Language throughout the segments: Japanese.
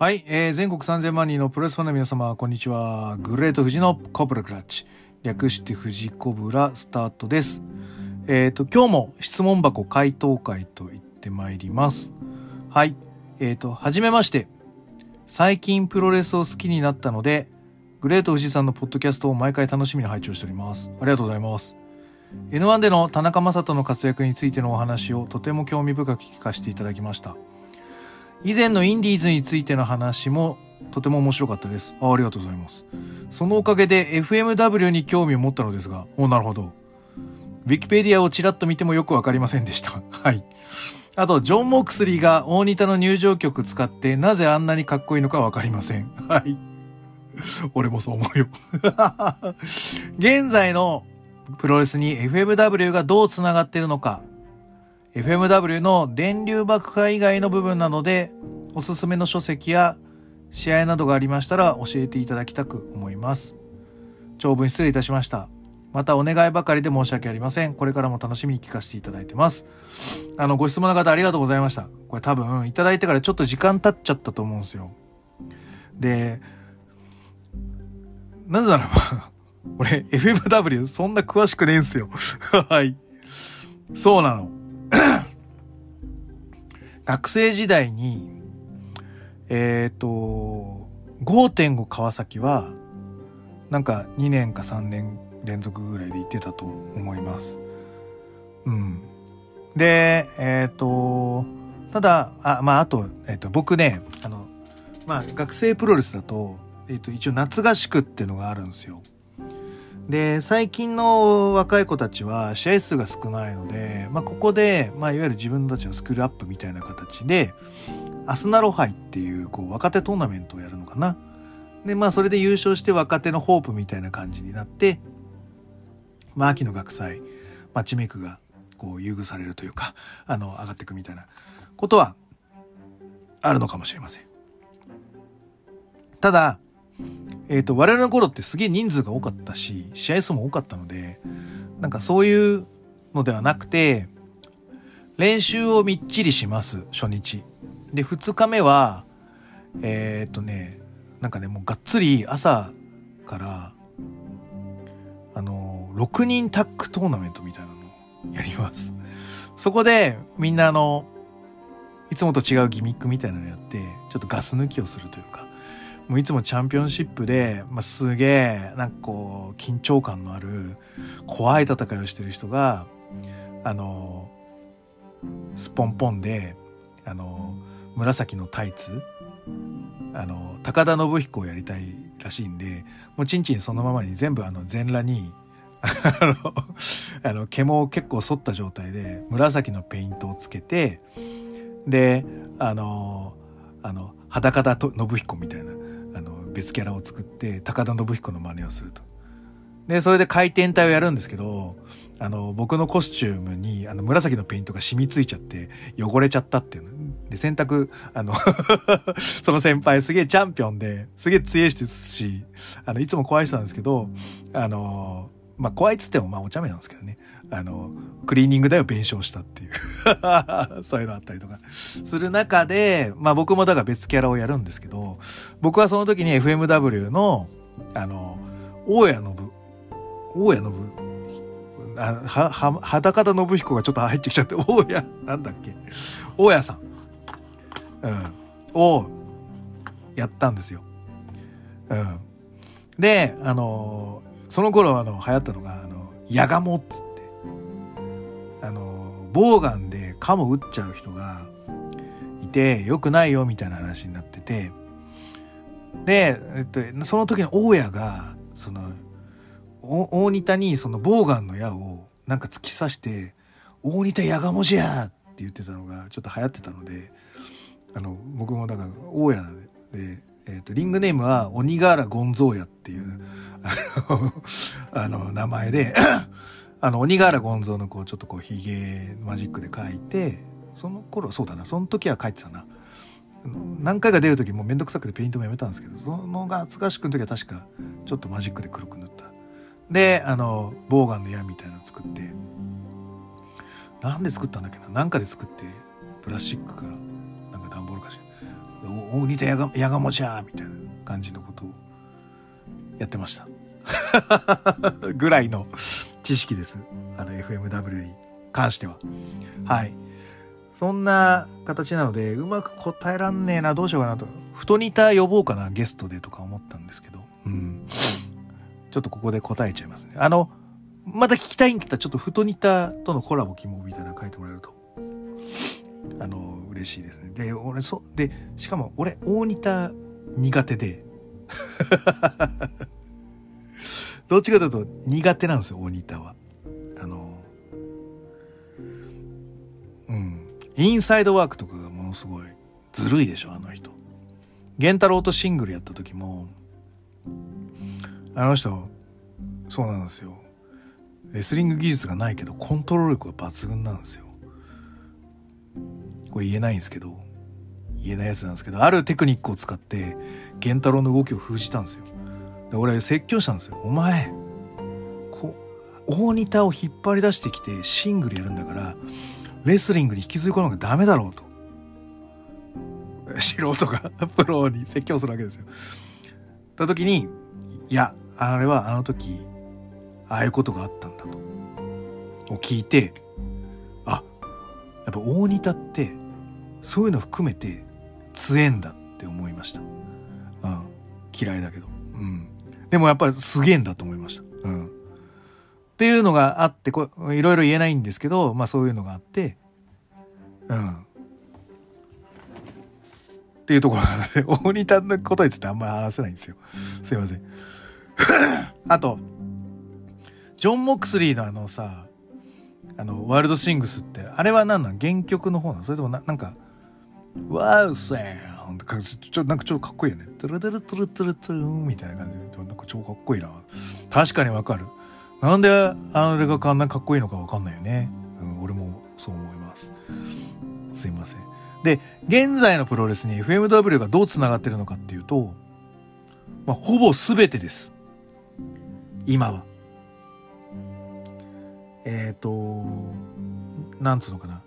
はい、えー、全国3000万人のプロレスファンの皆様、こんにちは。グレート富士のコブラクラッチ。略して富士コブラスタートです。えっ、と、今日も質問箱回答会と言ってまいります。はい。えっ、と、はじめまして。最近プロレスを好きになったので、グレート富士さんのポッドキャストを毎回楽しみに拝聴しております。ありがとうございます。N1 での田中正人の活躍についてのお話をとても興味深く聞かせていただきました。以前のインディーズについての話もとても面白かったです。あありがとうございます。そのおかげで FMW に興味を持ったのですが、おなるほど。ウィキペディアをちらっと見てもよくわかりませんでした。はい。あと、ジョン・モクスリーが大仁田の入場曲使ってなぜあんなにかっこいいのかわかりません。はい。俺もそう思うよ。現在のプロレスに FMW がどう繋がってるのか、FMW の電流爆破以外の部分なので、おすすめの書籍や試合などがありましたら教えていただきたく思います。長文失礼いたしました。またお願いばかりで申し訳ありません。これからも楽しみに聞かせていただいてます。あの、ご質問の方ありがとうございました。これ多分いただいてからちょっと時間経っちゃったと思うんですよ。で、なぜならば、俺 FMW そんな詳しくねえんすよ。はい。そうなの。学生時代に、えっ、と、5.5川崎は、なんか2年か3年連続ぐらいで行ってたと思います。うん。で、えっ、と、ただ、あ、まあ、あと、えっ、と、僕ね、あの、まあ、学生プロレスだと、えっ、と、一応夏合宿っていうのがあるんですよ。で、最近の若い子たちは試合数が少ないので、まあ、ここで、まあ、いわゆる自分たちのスクールアップみたいな形で、アスナロ杯っていう、こう、若手トーナメントをやるのかな。で、まあ、それで優勝して若手のホープみたいな感じになって、まあ、秋の学祭、マッチメイクが、こう、優遇されるというか、あの、上がっていくみたいなことは、あるのかもしれません。ただ、えっ、と、我々の頃ってすげえ人数が多かったし、試合数も多かったので、なんかそういうのではなくて、練習をみっちりします、初日。で、二日目は、えっ、とね、なんかね、もうがっつり朝から、あの、6人タッグトーナメントみたいなのをやります。そこで、みんなあの、いつもと違うギミックみたいなのやって、ちょっとガス抜きをするというか、もういつもチャンピオンシップで、まあ、すげえ、なんかこう、緊張感のある、怖い戦いをしてる人が、あの、スポンポンで、あの、紫のタイツ、あの、高田信彦をやりたいらしいんで、もうチンチンそのままに全部あの、全裸に、あの、あの、毛も結構反った状態で、紫のペイントをつけて、で、あの、あの、裸田と信彦みたいな、別キャラを作って、高田信彦の真似をすると。で、それで回転体をやるんですけど、あの、僕のコスチュームに、あの、紫のペイントが染みついちゃって、汚れちゃったっていうの。で、洗濯、あの、その先輩すげえチャンピオンで、すげえ強い人ですし、あの、いつも怖い人なんですけど、あの、まあ、怖いっつっても、まあ、お茶目なんですけどね。あの、クリーニング代を弁償したっていう。そういうのあったりとかする中で、まあ僕もだから別キャラをやるんですけど、僕はその時に FMW の、あの、大家の部、大家の部、あは、は、裸田信彦がちょっと入ってきちゃって、大家、なんだっけ、大家さん、うん、をやったんですよ。うん。で、あの、その頃あの流行ったのが、あの、ヤガモっつって、あの、ボウガンでカモ撃っちゃう人がいて、良くないよみたいな話になってて、で、えっと、その時の大家が、その、大仁田にそのボウガンの矢をなんか突き刺して、大仁田ヤガモじゃって言ってたのがちょっと流行ってたので、あの、僕もだから大家で、えっ、と、リングネームは鬼瓦ゴンゾーヤっていう、あの名前で、あの、鬼瓦ゴンゾーのこう、ちょっとこう、ヒゲマジックで書いて、その頃、そうだな、その時は書いてたな。何回か出る時もうめんどくさくてペイントもやめたんですけど、その夏合宿の時は確かちょっとマジックで黒く塗った。で、あの、ボウガンの矢みたいなの作って、なんで作ったんだっけな？なんかで作って、プラスチックか、なんか段ボールかしら。大仁田やがやがもじゃみたいな感じのことをやってました。ぐらいの知識です。あの FMW に関しては。はい。そんな形なので、うまく答えらんねえな、どうしようかなと。太ニタ呼ぼうかな、ゲストでとか思ったんですけど。うん。ちょっとここで答えちゃいますね。あの、また聞きたいんだったら、ちょっと太ニタとのコラボ希望みたいなの書いてもらえると、あの、嬉しいですね。で、俺、そう、で、しかも俺、大仁田苦手で、どっちかというと苦手なんですよ、大仁田は。あの、うん。インサイドワークとかがものすごいずるいでしょ、あの人。源太郎とシングルやった時も、あの人、そうなんですよ。レスリング技術がないけど、コントロール力が抜群なんですよ。これ言えないんですけど、言えないやつなんですけど、あるテクニックを使って、源太郎の動きを封じたんですよ。で俺説教したんですよ。お前、こう、大仁田を引っ張り出してきてシングルやるんだから、レスリングに引きずり込むのがダメだろうと。素人が プロに説教するわけですよ。た時に、いや、あれはあの時、ああいうことがあったんだと。を聞いて、あ、やっぱ大仁田ってそういうの含めて強えんだって思いました。うん。嫌いだけど。うん。でもやっぱりすげえんだと思いました。うん。っていうのがあって、こいろいろ言えないんですけど、まあそういうのがあって、うん。っていうところなので、大仁田のことについてあんまり話せないんですよ。すいません。あと、ジョン・モクスリーのあのさ、あの、ワールドシングスって、あれは何なん？原曲の方なの？それともな、なんか、ワウセーンって感じ、ちょ、なんかちょっとかっこいいよね。トゥルトゥルトゥルトゥルトゥルみたいな感じで、なんか超かっこいいな。確かにわかる。なんであれがあんなかっこいいのかわかんないよね。うん、俺もそう思います。すいません。で、現在のプロレスに FMW がどう繋がってるのかっていうと、まあ、ほぼ全てです。今は。えっ、ー、と、なんつうのかな。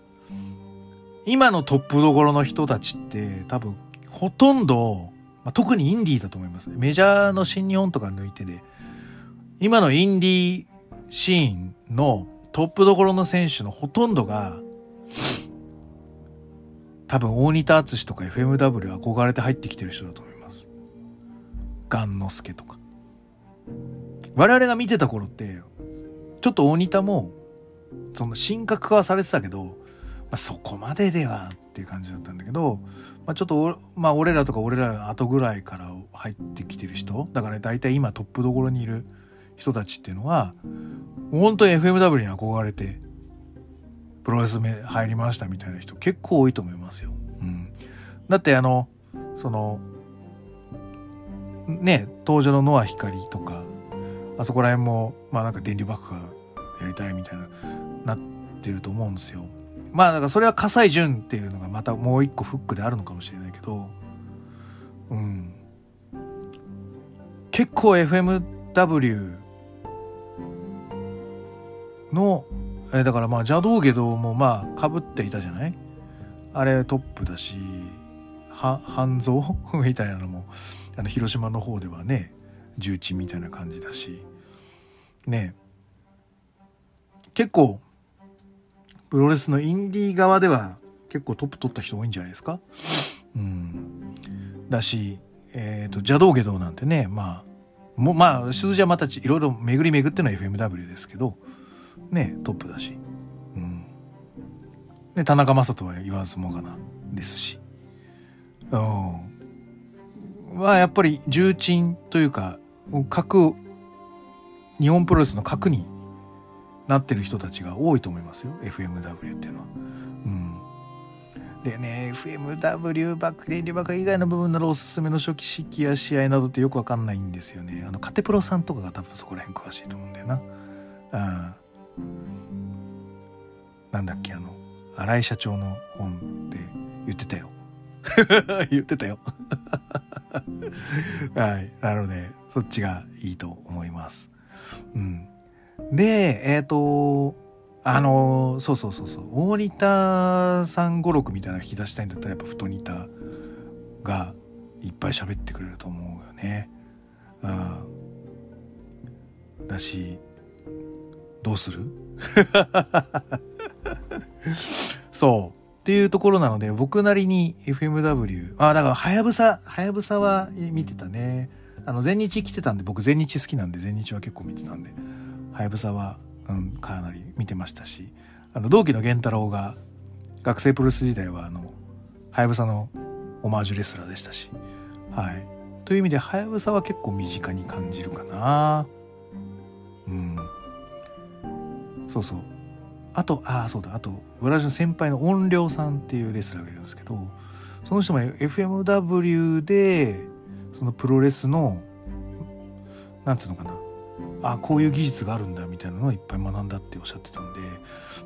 今のトップどころの人たちって多分ほとんど、まあ、特にインディーだと思います。メジャーの新日本とか抜いてで、今のインディーシーンのトップどころの選手のほとんどが、多分大仁田敦とか FMW 憧れて入ってきてる人だと思います。ガンノスケとか。我々が見てた頃って、ちょっと大仁田も、その神格化はされてたけど、あ、そこまでではっていう感じだったんだけど、まあ、ちょっとまあ俺らとか俺ら後ぐらいから入ってきてる人だから大体今トップどころにいる人たちっていうのは本当に FMW に憧れてプロレス目入りましたみたいな人結構多いと思いますよ。うん、だってあのそのね登場のノア光とかあそこら辺もまあなんか電流爆破やりたいみたいななってると思うんですよ。まあだかそれは葛西潤っていうのがまたもう一個フックであるのかもしれないけど、うん。結構 FMW の、えだからまあ邪道下道もまあ被っていたじゃない？あれトップだし、は、半蔵？みたいなのも、あの広島の方ではね、重鎮みたいな感じだし、ね。結構プロレスのインディー側では結構トップ取った人多いんじゃないですか？うん。だしえっ、ー、と邪道下道なんてねまあもまあ鈴じゃまたいろいろ巡り巡っての FMW ですけどねトップだし。うん。で田中将人は言わずもがなですし。うん。はやっぱり重鎮というか各日本プロレスの核になってる人たちが多いと思いますよ。FMW っていうのは。うん。でね FMW バック電流爆破以外の部分ならおすすめの初期式や試合などってよくわかんないんですよね。あのカテプロさんとかが多分そこら辺詳しいと思うんだよな。うん。なんだっけあの新井社長の本で言ってたよ。言ってたよ。はい。なのでそっちがいいと思います。うん。で、えっ、ー、と、あの、そうそうそうそう、大仁田さん語録みたいなの引き出したいんだったらやっぱ太仁田がいっぱい喋ってくれると思うよね。うん。だし、どうする？そう。っていうところなので、僕なりに FMW、あ、だから、はやぶさ、はやぶさは見てたね。あの、全日来てたんで、僕全日好きなんで、全日は結構見てたんで、はやぶさは、うん、かなり見てましたし、あの、同期の源太郎が、学生プロレス時代は、あの、はやぶさのオマージュレスラーでしたし、はい。という意味で、はやぶさは結構身近に感じるかな。うん。そうそう。あと、ああ、そうだ、あと、私の先輩の音量さんっていうレスラーがいるんですけど、その人も FMW で、そのプロレスの、なんつうのかな、あこういう技術があるんだみたいなのをいっぱい学んだっておっしゃってたんで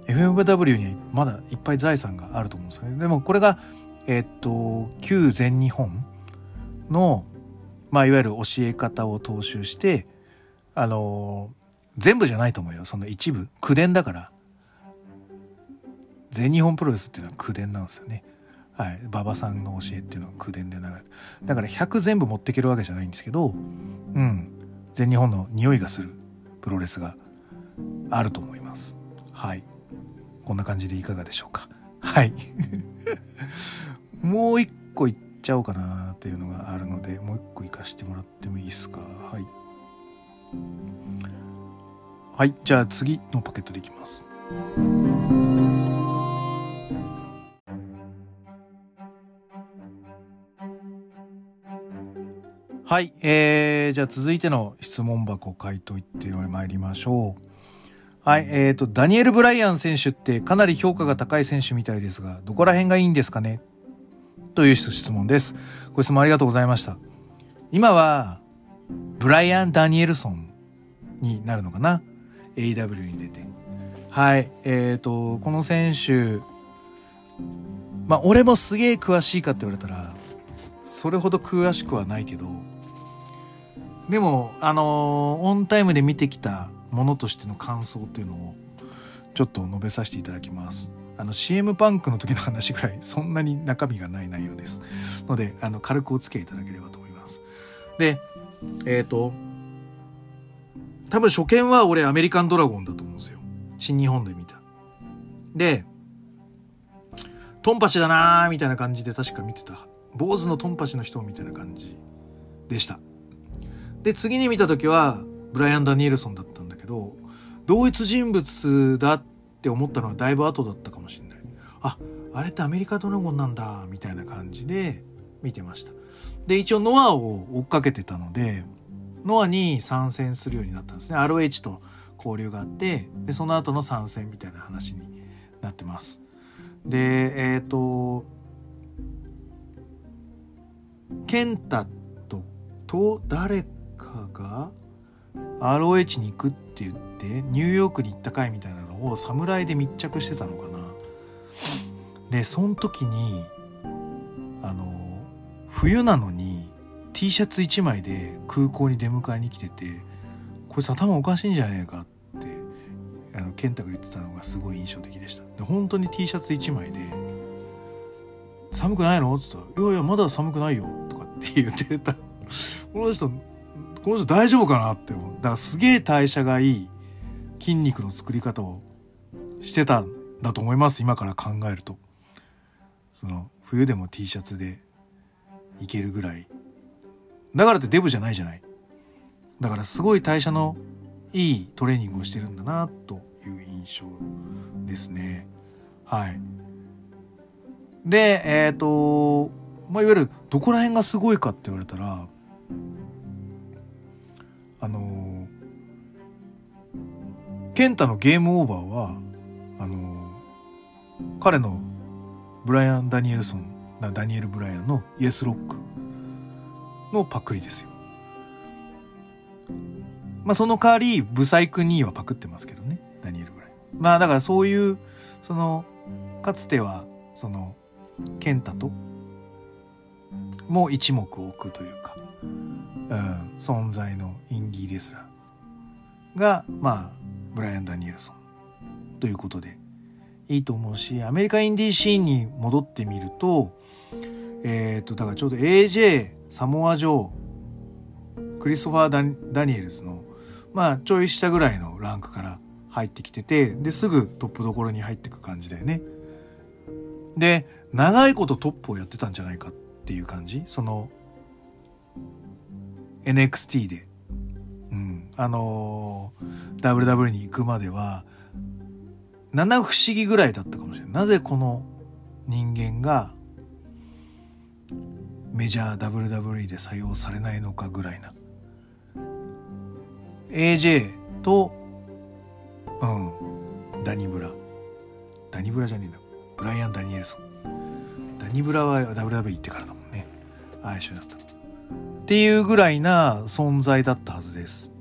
FMW にはまだいっぱい財産があると思うんですよねでもこれがえっと旧全日本のまあいわゆる教え方を踏襲してあの全部じゃないと思うよその一部口伝だから全日本プロレスっていうのは口伝なんですよね。はい。馬場さんの教えっていうのは口伝で流れて。だから100全部持っていけるわけじゃないんですけど、うん。全日本の匂いがするプロレスがあると思います。はい。こんな感じでいかがでしょうか。はい。もう一個いっちゃおうかなっていうのがあるので、もう一個いかしてもらってもいいですか？はい。はい。じゃあ次のパケットでいきます。はい、えー、じゃあ続いての質問箱回答いってまいりましょう。はい、えーと、ダニエル・ブライアン選手ってかなり評価が高い選手みたいですが、どこら辺がいいんですかね？という質問です。ご質問ありがとうございました。今は、ブライアン・ダニエルソンになるのかな ?AW に出て。はい、えーと、この選手、まあ、俺もすげえ詳しいかって言われたら、それほど詳しくはないけど、でも、あのー、オンタイムで見てきたものとしての感想っていうのを、ちょっと述べさせていただきます。あの、CM パンクの時の話ぐらい、そんなに中身がない内容です。ので、あの、軽くお付き合いいただければと思います。で、えっ、ー、と、多分初見は俺アメリカンドラゴンだと思うんですよ。新日本で見た。で、トンパチだなーみたいな感じで確か見てた。坊主のトンパチの人みたいな感じでした。で、次に見た時は、ブライアン・ダニエルソンだったんだけど、同一人物だって思ったのはだいぶ後だったかもしれない。あ、あれってアメリカドラゴンなんだ、みたいな感じで見てました。で、一応ノアを追っかけてたので、ノアに参戦するようになったんですね。ROH と交流があって、で、その後の参戦みたいな話になってます。で、えっ、ー、と、ケンタと、と、誰かが ROH に行くって言ってニューヨークに行った回みたいなのを侍で密着してたのかな。でその時にあの冬なのに T シャツ1枚で空港に出迎えに来ててこいつ頭おかしいんじゃねえかってあの健太が言ってたのがすごい印象的でした。で本当に T シャツ1枚で「寒くないの?」っつったら「いやいやまだ寒くないよ」とかって言ってた。この人この人大丈夫かなって思う。だからすげえ代謝がいい筋肉の作り方をしてたんだと思います。今から考えると。その、冬でも T シャツでいけるぐらい。だからってデブじゃないじゃない。だからすごい代謝のいいトレーニングをしてるんだな、という印象ですね。はい。で、えっ、ー、と、まあ、いわゆるどこら辺がすごいかって言われたら、あのケンタのゲームオーバーはあの彼のブライアン・ダニエルソンダニエル・ブライアンのイエスロックのパクリですよ。まあその代わりブサイク2はパクってますけどねダニエル・ブライアン。まあだからそういうそのかつてはそのケンタとも一目置くというかうん、存在のインディーレスラーが、まあ、ブライアン・ダニエルソンということでいいと思うし、アメリカインディーシーンに戻ってみると、えっ、と、だからちょうど AJ、サモア・ジョー、クリストファーダ・ダニエルズの、まあ、ちょい下ぐらいのランクから入ってきてて、で、すぐトップどころに入ってく感じだよね。で、長いことトップをやってたんじゃないかっていう感じその、NXT で。うん。あのー、WW に行くまでは、七不思議ぐらいだったかもしれない。なぜこの人間がメジャー WWE で採用されないのかぐらいな。AJ と、うん、ダニブラ。ダニブラじゃねえんだ。ブライアン・ダニエルソン。ダニブラは WWE 行ってからだもんね。ああ、一緒だった。っていうぐらいな存在だったはずです。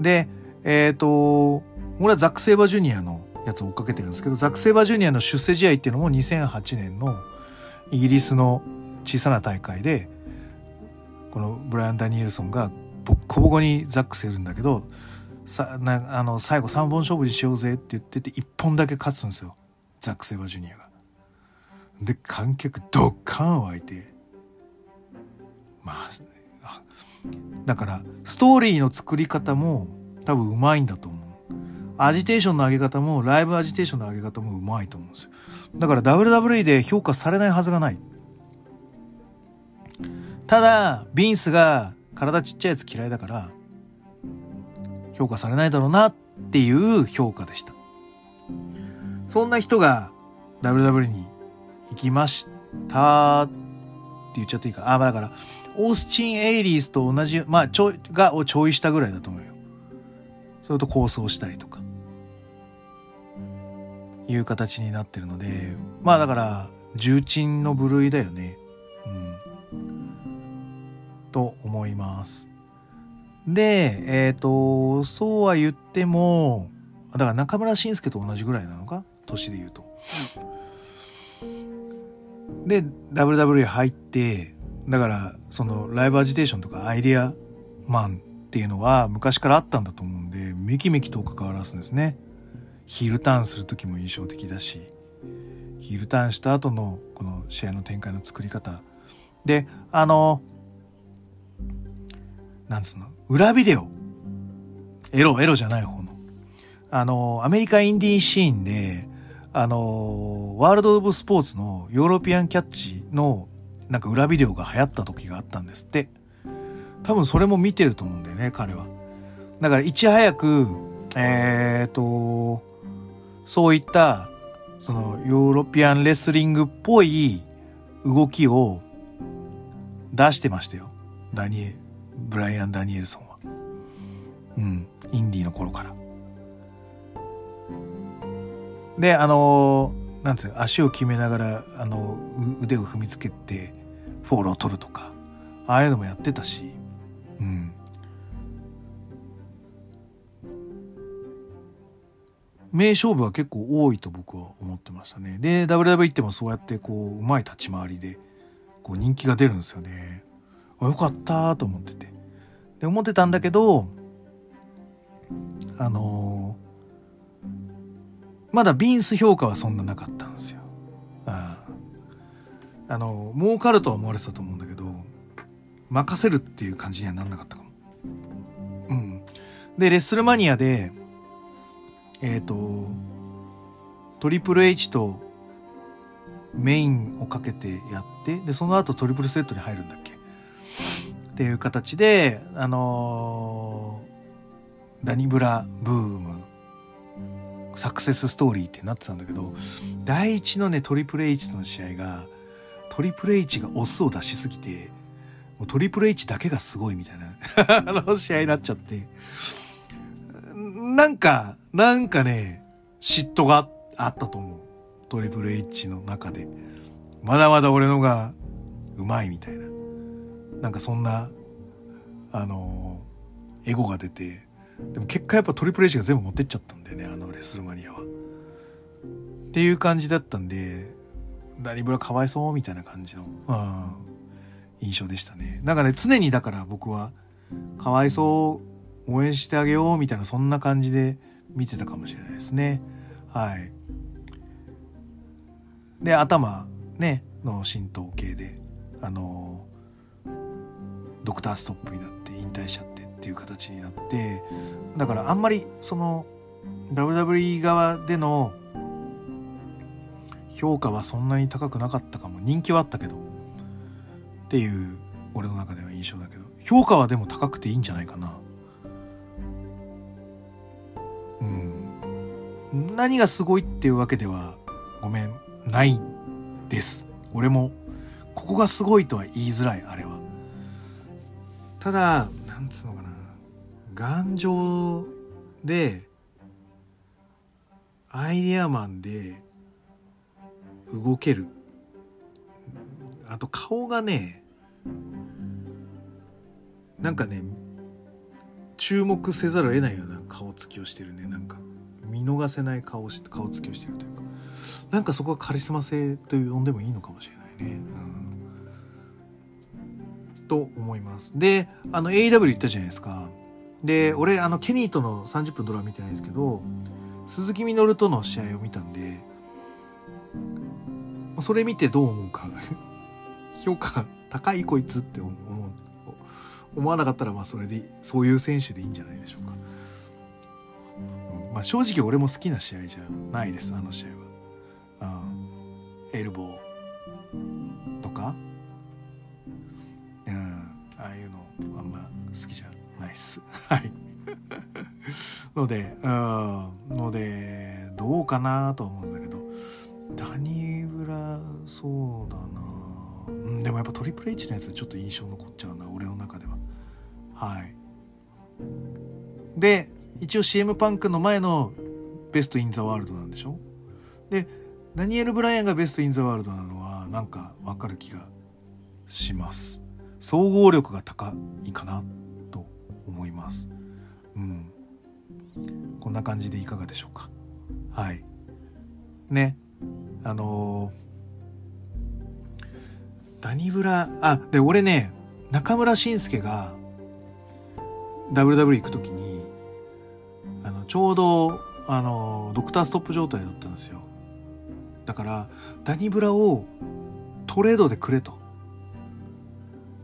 で、えっ、ー、と、俺はザック・セイバージュニアのやつを追っかけてるんですけど、ザック・セイバージュニアの出世試合っていうのも2008年のイギリスの小さな大会で、このブライアン・ダニエルソンがボッコボコにザックするんだけど、さなあの最後3本勝負にしようぜって言ってて1本だけ勝つんですよ。ザック・セイバージュニアが。で、観客ドッカン湧いて。まあ、だから、ストーリーの作り方も多分うまいんだと思う。アジテーションの上げ方も、ライブアジテーションの上げ方もうまいと思うんですよ。だから WWE で評価されないはずがない。ただ、ビンスが体ちっちゃいやつ嫌いだから、評価されないだろうなっていう評価でした。そんな人が WW に行きましたって言っちゃっていいか。あ、まあだから、オースチン・エイリースと同じ、まあ、ちょい、が、をちょいしたぐらいだと思うよ。それと構想したりとか。いう形になってるので、まあだから、重鎮の部類だよね。うん。と思います。で、えっ、ー、と、そうは言っても、だから中村慎介と同じぐらいなのか？年で言うと。で、WWE 入って、だから、そのライブアジテーションとかアイディアマンっていうのは昔からあったんだと思うんで、めきめきと関わらすんですね。ヒールターンする時も印象的だし、ヒールターンした後のこの試合の展開の作り方。で、あの、なんつうの、裏ビデオ。エロ、エロじゃない方の。あの、アメリカインディーシーンで、あの、ワールド・オブ・スポーツのヨーロピアンキャッチのなんか裏ビデオが流行った時があったんですって。多分それも見てると思うんだよね、彼は。だからいち早く、えっ、ー、と、そういった、そのヨーロピアンレスリングっぽい動きを出してましたよ。ダニエ、ブライアン・ダニエルソンは。うん。インディの頃から。で、あのなんていう足を決めながら、あの、腕を踏みつけて、フォールを取るとか、ああいうのもやってたし、うん。名勝負は結構多いと僕は思ってましたね。で、WW 行ってもそうやってこう、うまい立ち回りで、こう人気が出るんですよね。あ、よかったと思ってて。で、思ってたんだけど、あのー、まだビンス評価はそんななかったんですよ。ああの、儲かるとは思われてたと思うんだけど、任せるっていう感じにはなんなかったかも。うん。で、レッスルマニアで、えっ、ー、と、トリプル H とメインをかけてやって、で、その後トリプルセットに入るんだっけっていう形で、あのー、ダニブラブーム、サクセスストーリーってなってたんだけど、第一のね、トリプル H との試合が、トリプル H がオスを出しすぎて、もうトリプル H だけがすごいみたいな あの試合になっちゃって、なんか、なんかね、嫉妬があったと思う。トリプル H の中で。まだまだ俺のがうまいみたいな。なんかそんな、あの、エゴが出て、でも結果やっぱトリプル H が全部持ってっちゃったんだよね、あのレスルマニアは。っていう感じだったんで、ダニブラかわいそうみたいな感じの、うん、印象でしたね。なんかね、常にだから僕は、かわいそう応援してあげようみたいなそんな感じで見てたかもしれないですね。はい。で、頭、ね、の浸透系であのドクターストップになって引退しちゃってっていう形になってだからあんまりその WWE 側での評価はそんなに高くなかったかも。人気はあったけど。っていう俺の中では印象だけど。評価はでも高くていいんじゃないかな。うん。何がすごいっていうわけではごめんないです。俺もここがすごいとは言いづらいあれは。ただなんつうのかな。頑丈でアイデアマンで動けるあと顔がねなんかね注目せざるを得ないような顔つきをしてるねなんか見逃せない顔し顔つきをしてるというかなんかそこはカリスマ性と呼んでもいいのかもしれないね。うん、と思います。であの AW 言ったじゃないですか。で俺あのケニーとの30分ドラマ見てないんですけど鈴木みのるとの試合を見たんでそれ見てどう思うか 評価高いこいつって思う思わなかったらまあそれでそういう選手でいいんじゃないでしょうか。まあ、正直俺も好きな試合じゃないですあの試合は。うん、エルボーとか、うん、ああいうのあんま好きじゃないっす。はい。ので、うん、ので、どうかなと思うんだけど、ダニーブラ、そうだなうん、でもやっぱトリプル H のやつはちょっと印象残っちゃうな、俺の中では。はい。で、一応 CM パンクの前のベストインザワールドなんでしょ？で、ダニエル・ブライアンがベストインザワールドなのはなんかわかる気がします。総合力が高いかな思います。うん。こんな感じでいかがでしょうか？はい。ね。あのー、ダニブラ、あ、で、俺ね、中村慎介が WW 行く時に、あの、ちょうど、あの、ドクターストップ状態だったんですよ。だから、ダニブラをトレードでくれと。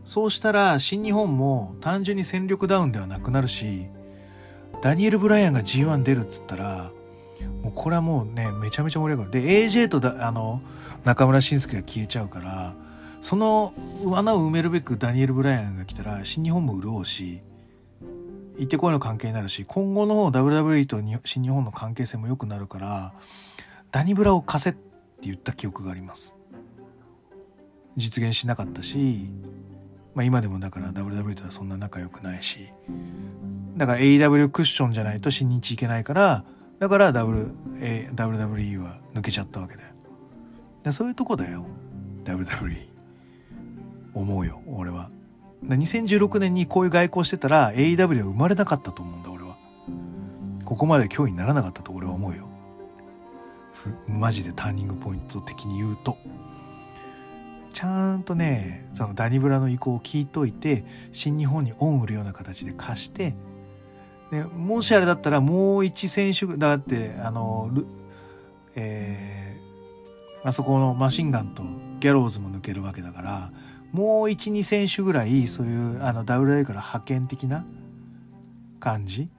そうしたら、新日本も単純に戦力ダウンではなくなるし、ダニエル・ブライアンが G1 出るっつったら、もうこれはもうね、めちゃめちゃ盛り上がる。で、AJ とだ、あの、中村慎介が消えちゃうから、その穴を埋めるべくダニエル・ブライアンが来たら、新日本も潤うし、行ってこいの関係になるし、今後の WWE と新日本の関係性も良くなるから、ダニブラを貸せって言った記憶があります。実現しなかったし、まあ今でもだから WW とはそんな仲良くないし、だから AW クッションじゃないと新日いけないから、だから w A、WWE は抜けちゃったわけだよ。でそういうとこだよ。WWE。思うよ、俺は。2016年にこういう外交してたら AW は生まれなかったと思うんだ、俺は。ここまで脅威にならなかったと俺は思うよ。マジでターニングポイント的に言うと。ちゃんとね、そのダニブラの意向を聞いといて、新日本に恩売るような形で貸して、でもしあれだったらもう一選手、だって、あの、えー、あそこのマシンガンとギャローズも抜けるわけだから、もう1、2選手ぐらい、そういう、あの、WA から派遣的な感じ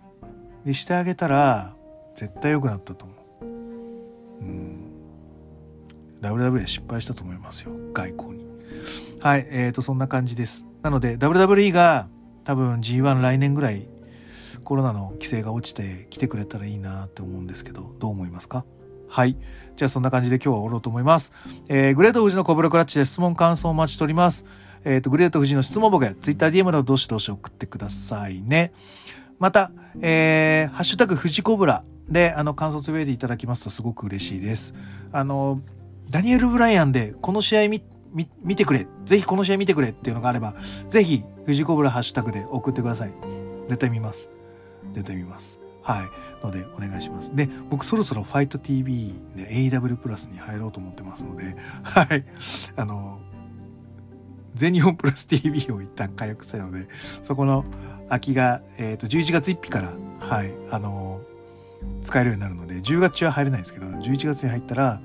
でしてあげたら、絶対良くなったと思う。WWA 失敗したと思いますよ。外交に。はい。えっ、ー、と、そんな感じです。なので、WWE が多分 G1 来年ぐらいコロナの規制が落ちて来てくれたらいいなって思うんですけど、どう思いますか？はい。じゃあそんな感じで今日は終わろうと思います。えー、グレート富士のコブラクラッチで質問感想をお待ちしております。えっ、ー、と、グレート富士の質問ボケ、ツイッター DM などどしどし送ってくださいね。また、えー、ハッシュタグ富士コブラで、あの、感想つぶやいていただきますとすごく嬉しいです。あの、ダニエル・ブライアンで、この試合見、見、てくれ。ぜひこの試合見てくれっていうのがあれば、ぜひ、富士コブラハッシュタグで送ってください。絶対見ます。絶対見ます。はい。ので、お願いします。で、僕そろそろファイト TV で AW プラスに入ろうと思ってますので、はい。あの、全日本プラス TV を一旦解約したので、そこの空きが、えっ、ー、と、11月1日から、はい、あの、使えるようになるので、10月中は入れないんですけど、11月に入ったら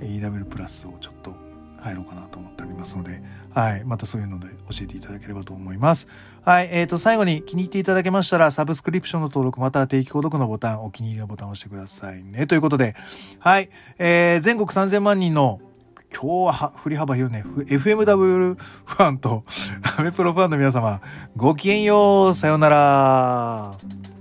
AW プラスをちょっと、入ろうかなと思っておりますので、はい。またそういうので教えていただければと思います。はい。えっ、ー、と、最後に気に入っていただけましたら、サブスクリプションの登録、または定期購読のボタン、お気に入りのボタンを押してくださいね。ということで、はい。えー、全国3000万人の今日は振り幅広いね。FMW ファンとアメプロファンの皆様、ごきげんよう。さようなら。